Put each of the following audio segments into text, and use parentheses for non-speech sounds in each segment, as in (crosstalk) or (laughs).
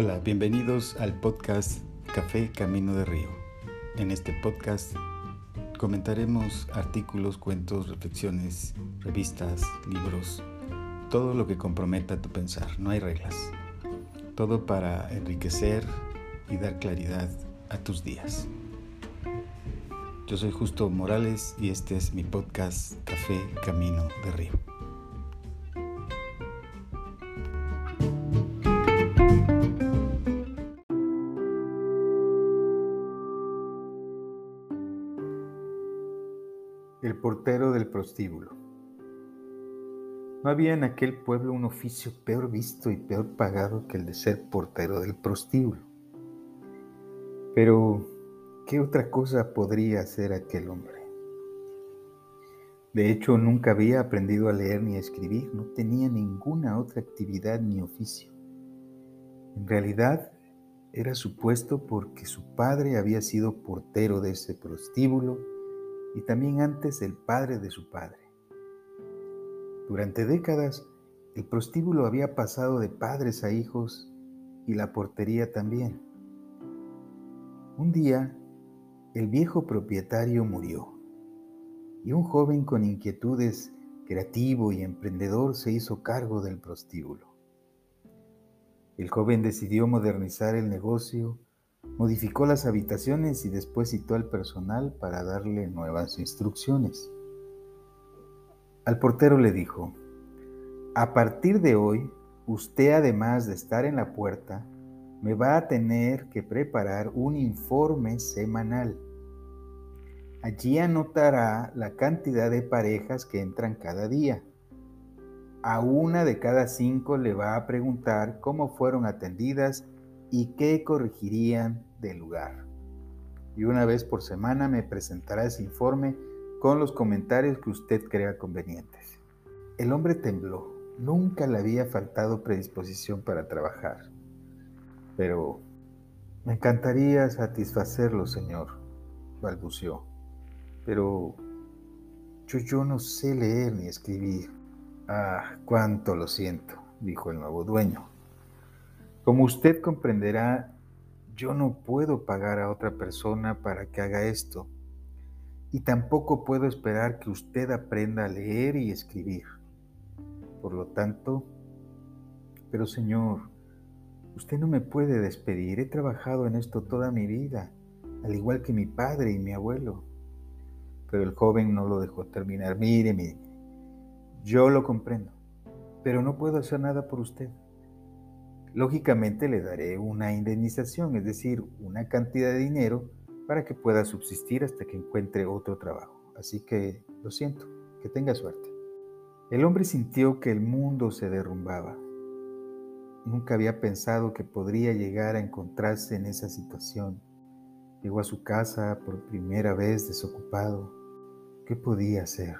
Hola, bienvenidos al podcast Café Camino de Río. En este podcast comentaremos artículos, cuentos, reflexiones, revistas, libros, todo lo que comprometa tu pensar. No hay reglas. Todo para enriquecer y dar claridad a tus días. Yo soy Justo Morales y este es mi podcast Café Camino de Río. Portero del prostíbulo. No había en aquel pueblo un oficio peor visto y peor pagado que el de ser portero del prostíbulo. Pero, ¿qué otra cosa podría hacer aquel hombre? De hecho, nunca había aprendido a leer ni a escribir, no tenía ninguna otra actividad ni oficio. En realidad, era supuesto porque su padre había sido portero de ese prostíbulo y también antes el padre de su padre. Durante décadas, el prostíbulo había pasado de padres a hijos y la portería también. Un día, el viejo propietario murió y un joven con inquietudes, creativo y emprendedor se hizo cargo del prostíbulo. El joven decidió modernizar el negocio Modificó las habitaciones y después citó al personal para darle nuevas instrucciones. Al portero le dijo, a partir de hoy, usted además de estar en la puerta, me va a tener que preparar un informe semanal. Allí anotará la cantidad de parejas que entran cada día. A una de cada cinco le va a preguntar cómo fueron atendidas y qué corregirían del lugar. Y una vez por semana me presentará ese informe con los comentarios que usted crea convenientes. El hombre tembló. Nunca le había faltado predisposición para trabajar. Pero me encantaría satisfacerlo, señor, balbuceó. Pero yo, yo no sé leer ni escribir. Ah, cuánto lo siento, dijo el nuevo dueño. Como usted comprenderá, yo no puedo pagar a otra persona para que haga esto. Y tampoco puedo esperar que usted aprenda a leer y escribir. Por lo tanto, pero Señor, usted no me puede despedir. He trabajado en esto toda mi vida, al igual que mi padre y mi abuelo. Pero el joven no lo dejó terminar. Mire, mire, yo lo comprendo, pero no puedo hacer nada por usted lógicamente le daré una indemnización, es decir, una cantidad de dinero para que pueda subsistir hasta que encuentre otro trabajo. Así que lo siento, que tenga suerte. El hombre sintió que el mundo se derrumbaba. Nunca había pensado que podría llegar a encontrarse en esa situación. Llegó a su casa por primera vez desocupado. ¿Qué podía hacer?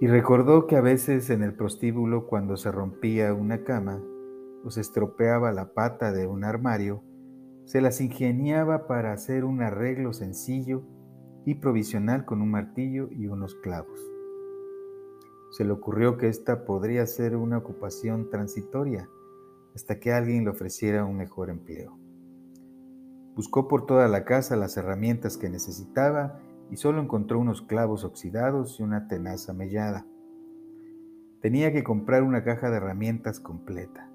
Y recordó que a veces en el prostíbulo, cuando se rompía una cama, se estropeaba la pata de un armario, se las ingeniaba para hacer un arreglo sencillo y provisional con un martillo y unos clavos. Se le ocurrió que esta podría ser una ocupación transitoria hasta que alguien le ofreciera un mejor empleo. Buscó por toda la casa las herramientas que necesitaba y solo encontró unos clavos oxidados y una tenaza mellada. Tenía que comprar una caja de herramientas completa.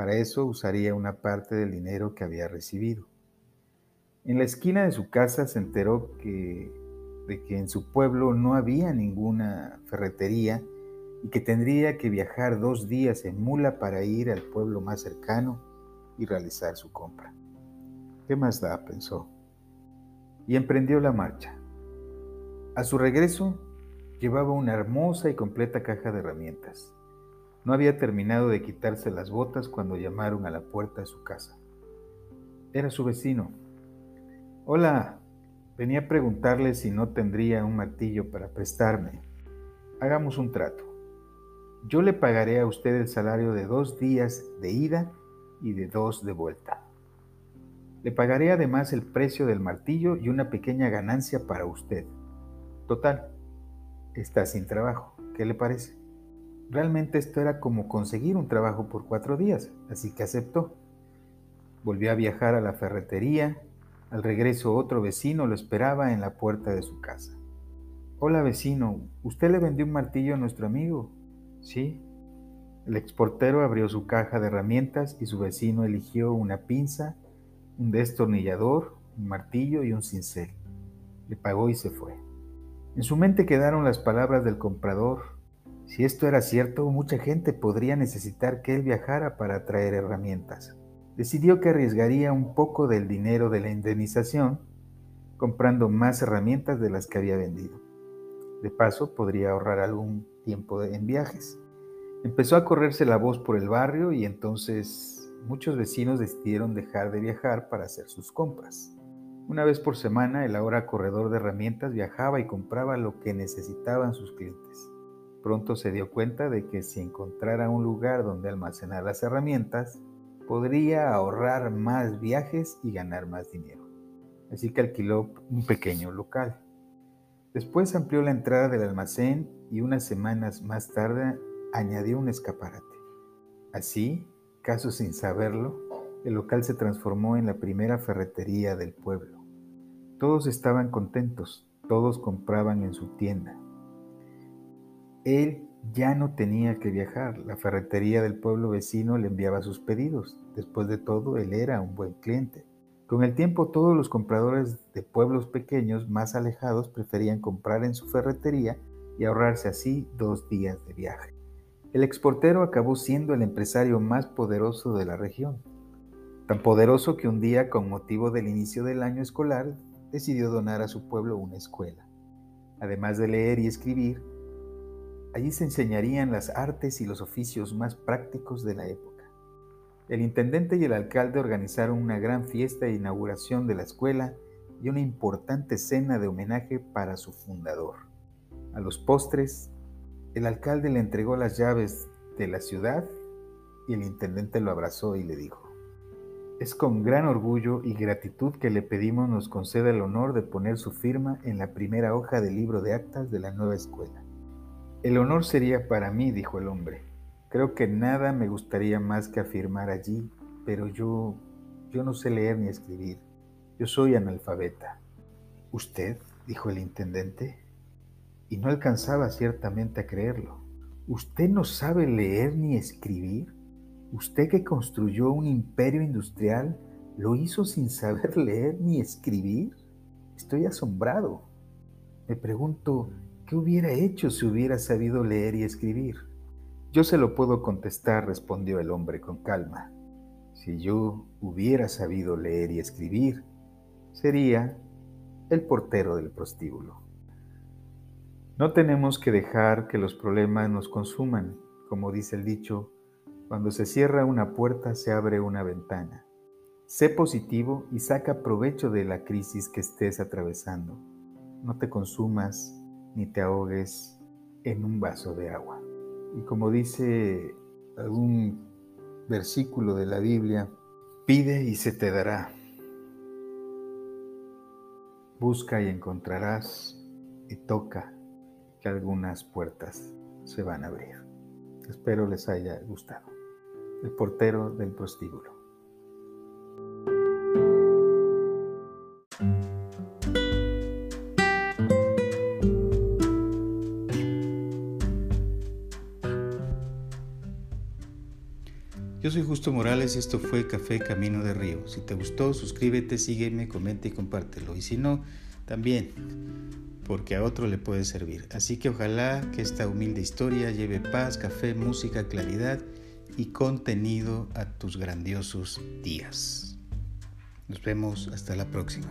Para eso usaría una parte del dinero que había recibido. En la esquina de su casa se enteró que, de que en su pueblo no había ninguna ferretería y que tendría que viajar dos días en mula para ir al pueblo más cercano y realizar su compra. ¿Qué más da? pensó. Y emprendió la marcha. A su regreso, llevaba una hermosa y completa caja de herramientas. No había terminado de quitarse las botas cuando llamaron a la puerta de su casa. Era su vecino. Hola, venía a preguntarle si no tendría un martillo para prestarme. Hagamos un trato. Yo le pagaré a usted el salario de dos días de ida y de dos de vuelta. Le pagaré además el precio del martillo y una pequeña ganancia para usted. Total, está sin trabajo. ¿Qué le parece? Realmente esto era como conseguir un trabajo por cuatro días, así que aceptó. Volvió a viajar a la ferretería. Al regreso otro vecino lo esperaba en la puerta de su casa. Hola vecino, ¿usted le vendió un martillo a nuestro amigo? Sí. El exportero abrió su caja de herramientas y su vecino eligió una pinza, un destornillador, un martillo y un cincel. Le pagó y se fue. En su mente quedaron las palabras del comprador. Si esto era cierto, mucha gente podría necesitar que él viajara para traer herramientas. Decidió que arriesgaría un poco del dinero de la indemnización comprando más herramientas de las que había vendido. De paso, podría ahorrar algún tiempo en viajes. Empezó a correrse la voz por el barrio y entonces muchos vecinos decidieron dejar de viajar para hacer sus compras. Una vez por semana, el ahora corredor de herramientas viajaba y compraba lo que necesitaban sus clientes. Pronto se dio cuenta de que si encontrara un lugar donde almacenar las herramientas, podría ahorrar más viajes y ganar más dinero. Así que alquiló un pequeño local. Después amplió la entrada del almacén y unas semanas más tarde añadió un escaparate. Así, caso sin saberlo, el local se transformó en la primera ferretería del pueblo. Todos estaban contentos, todos compraban en su tienda. Él ya no tenía que viajar, la ferretería del pueblo vecino le enviaba sus pedidos. Después de todo, él era un buen cliente. Con el tiempo, todos los compradores de pueblos pequeños más alejados preferían comprar en su ferretería y ahorrarse así dos días de viaje. El exportero acabó siendo el empresario más poderoso de la región, tan poderoso que un día, con motivo del inicio del año escolar, decidió donar a su pueblo una escuela. Además de leer y escribir, allí se enseñarían las artes y los oficios más prácticos de la época. El intendente y el alcalde organizaron una gran fiesta de inauguración de la escuela y una importante cena de homenaje para su fundador. A los postres, el alcalde le entregó las llaves de la ciudad y el intendente lo abrazó y le dijo, es con gran orgullo y gratitud que le pedimos nos conceda el honor de poner su firma en la primera hoja del libro de actas de la nueva escuela. El honor sería para mí, dijo el hombre. Creo que nada me gustaría más que afirmar allí, pero yo, yo no sé leer ni escribir. Yo soy analfabeta. ¿Usted? dijo el intendente, y no alcanzaba ciertamente a creerlo. ¿Usted no sabe leer ni escribir? Usted que construyó un imperio industrial, ¿lo hizo sin saber (laughs) leer ni escribir? Estoy asombrado. Me pregunto, ¿qué hubiera hecho si hubiera sabido leer y escribir? Yo se lo puedo contestar, respondió el hombre con calma. Si yo hubiera sabido leer y escribir, sería el portero del prostíbulo. No tenemos que dejar que los problemas nos consuman, como dice el dicho, cuando se cierra una puerta se abre una ventana. Sé positivo y saca provecho de la crisis que estés atravesando. No te consumas ni te ahogues en un vaso de agua. Y como dice algún versículo de la Biblia, pide y se te dará. Busca y encontrarás y toca que algunas puertas se van a abrir. Espero les haya gustado el portero del prostíbulo. Soy Justo Morales y esto fue Café Camino de Río. Si te gustó, suscríbete, sígueme, comenta y compártelo. Y si no, también, porque a otro le puede servir. Así que ojalá que esta humilde historia lleve paz, café, música, claridad y contenido a tus grandiosos días. Nos vemos hasta la próxima.